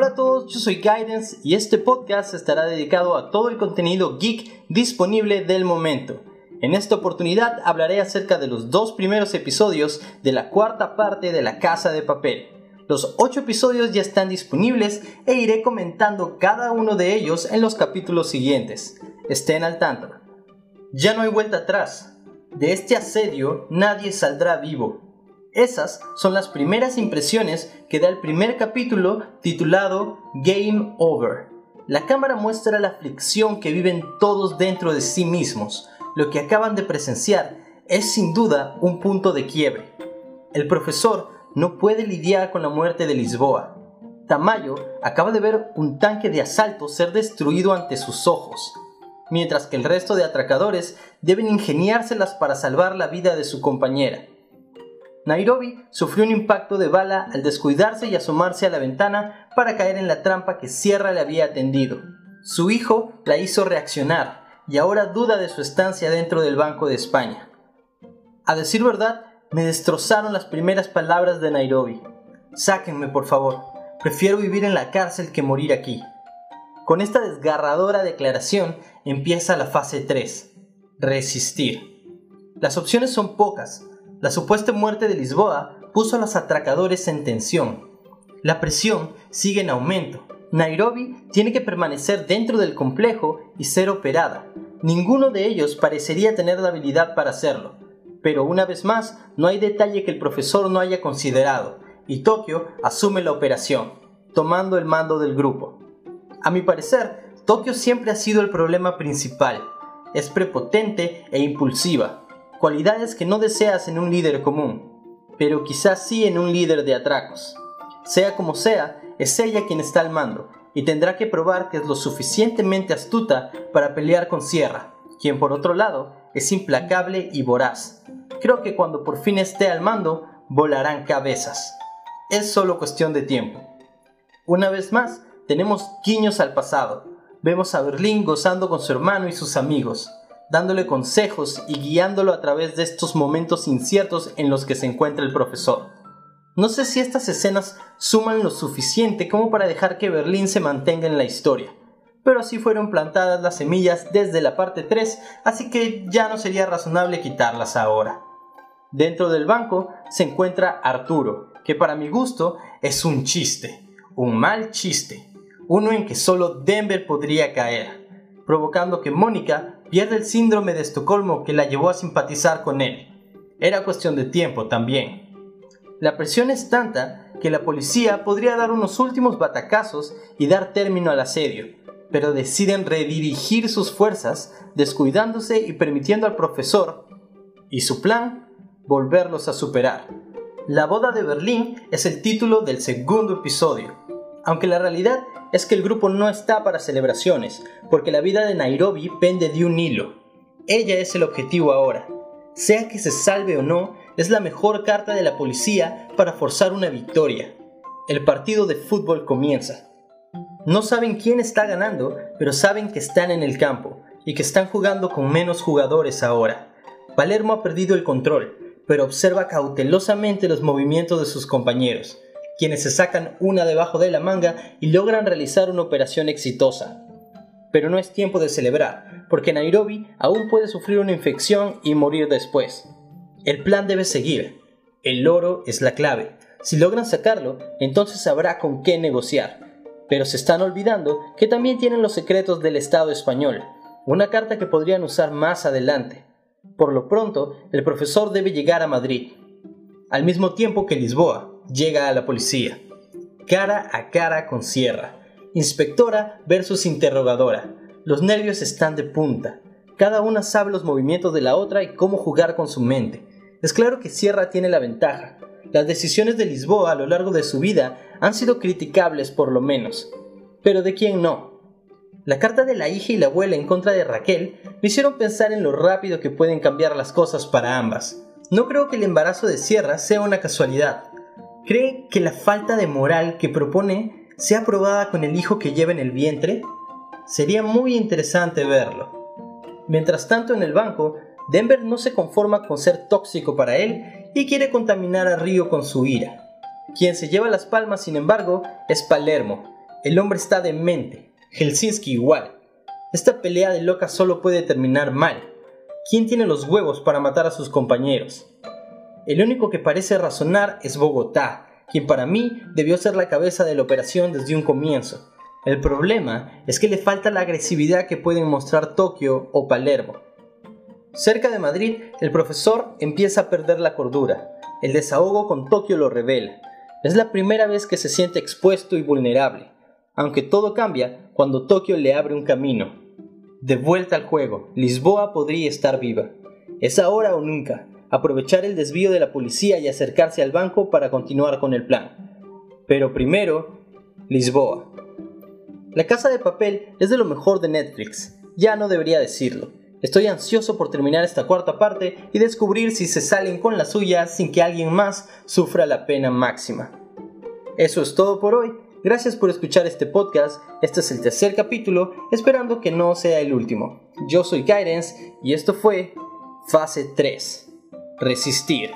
Hola a todos, yo soy Guidance y este podcast estará dedicado a todo el contenido geek disponible del momento. En esta oportunidad hablaré acerca de los dos primeros episodios de la cuarta parte de La Casa de Papel. Los ocho episodios ya están disponibles e iré comentando cada uno de ellos en los capítulos siguientes. Estén al tanto. Ya no hay vuelta atrás. De este asedio nadie saldrá vivo. Esas son las primeras impresiones que da el primer capítulo titulado Game Over. La cámara muestra la aflicción que viven todos dentro de sí mismos. Lo que acaban de presenciar es sin duda un punto de quiebre. El profesor no puede lidiar con la muerte de Lisboa. Tamayo acaba de ver un tanque de asalto ser destruido ante sus ojos mientras que el resto de atracadores deben ingeniárselas para salvar la vida de su compañera. Nairobi sufrió un impacto de bala al descuidarse y asomarse a la ventana para caer en la trampa que Sierra le había tendido. Su hijo la hizo reaccionar y ahora duda de su estancia dentro del Banco de España. A decir verdad, me destrozaron las primeras palabras de Nairobi. Sáquenme, por favor. Prefiero vivir en la cárcel que morir aquí. Con esta desgarradora declaración empieza la fase 3, resistir. Las opciones son pocas. La supuesta muerte de Lisboa puso a los atracadores en tensión. La presión sigue en aumento. Nairobi tiene que permanecer dentro del complejo y ser operada. Ninguno de ellos parecería tener la habilidad para hacerlo. Pero una vez más, no hay detalle que el profesor no haya considerado, y Tokio asume la operación, tomando el mando del grupo. A mi parecer, Tokio siempre ha sido el problema principal. Es prepotente e impulsiva, cualidades que no deseas en un líder común, pero quizás sí en un líder de atracos. Sea como sea, es ella quien está al mando, y tendrá que probar que es lo suficientemente astuta para pelear con Sierra, quien por otro lado es implacable y voraz. Creo que cuando por fin esté al mando, volarán cabezas. Es solo cuestión de tiempo. Una vez más, tenemos guiños al pasado. Vemos a Berlín gozando con su hermano y sus amigos, dándole consejos y guiándolo a través de estos momentos inciertos en los que se encuentra el profesor. No sé si estas escenas suman lo suficiente como para dejar que Berlín se mantenga en la historia, pero así fueron plantadas las semillas desde la parte 3, así que ya no sería razonable quitarlas ahora. Dentro del banco se encuentra Arturo, que para mi gusto es un chiste, un mal chiste uno en que solo Denver podría caer, provocando que Mónica pierda el síndrome de Estocolmo que la llevó a simpatizar con él. Era cuestión de tiempo también. La presión es tanta que la policía podría dar unos últimos batacazos y dar término al asedio, pero deciden redirigir sus fuerzas, descuidándose y permitiendo al profesor y su plan volverlos a superar. La boda de Berlín es el título del segundo episodio, aunque la realidad es que el grupo no está para celebraciones, porque la vida de Nairobi pende de un hilo. Ella es el objetivo ahora. Sea que se salve o no, es la mejor carta de la policía para forzar una victoria. El partido de fútbol comienza. No saben quién está ganando, pero saben que están en el campo y que están jugando con menos jugadores ahora. Palermo ha perdido el control, pero observa cautelosamente los movimientos de sus compañeros quienes se sacan una debajo de la manga y logran realizar una operación exitosa. Pero no es tiempo de celebrar, porque Nairobi aún puede sufrir una infección y morir después. El plan debe seguir. El oro es la clave. Si logran sacarlo, entonces habrá con qué negociar. Pero se están olvidando que también tienen los secretos del Estado español, una carta que podrían usar más adelante. Por lo pronto, el profesor debe llegar a Madrid, al mismo tiempo que Lisboa, llega a la policía. Cara a cara con Sierra. Inspectora versus interrogadora. Los nervios están de punta. Cada una sabe los movimientos de la otra y cómo jugar con su mente. Es claro que Sierra tiene la ventaja. Las decisiones de Lisboa a lo largo de su vida han sido criticables por lo menos. Pero ¿de quién no? La carta de la hija y la abuela en contra de Raquel me hicieron pensar en lo rápido que pueden cambiar las cosas para ambas. No creo que el embarazo de Sierra sea una casualidad cree que la falta de moral que propone sea probada con el hijo que lleva en el vientre? Sería muy interesante verlo. Mientras tanto en el banco, Denver no se conforma con ser tóxico para él y quiere contaminar a Río con su ira. Quien se lleva las palmas, sin embargo, es Palermo, el hombre está demente. Helsinki igual. Esta pelea de locas solo puede terminar mal. ¿Quién tiene los huevos para matar a sus compañeros? El único que parece razonar es Bogotá, quien para mí debió ser la cabeza de la operación desde un comienzo. El problema es que le falta la agresividad que pueden mostrar Tokio o Palermo. Cerca de Madrid, el profesor empieza a perder la cordura. El desahogo con Tokio lo revela. Es la primera vez que se siente expuesto y vulnerable, aunque todo cambia cuando Tokio le abre un camino. De vuelta al juego, Lisboa podría estar viva. Es ahora o nunca, aprovechar el desvío de la policía y acercarse al banco para continuar con el plan. Pero primero, Lisboa. La Casa de Papel es de lo mejor de Netflix, ya no debería decirlo. Estoy ansioso por terminar esta cuarta parte y descubrir si se salen con la suya sin que alguien más sufra la pena máxima. Eso es todo por hoy. Gracias por escuchar este podcast. Este es el tercer capítulo, esperando que no sea el último. Yo soy Guidance y esto fue Fase 3. Resistir.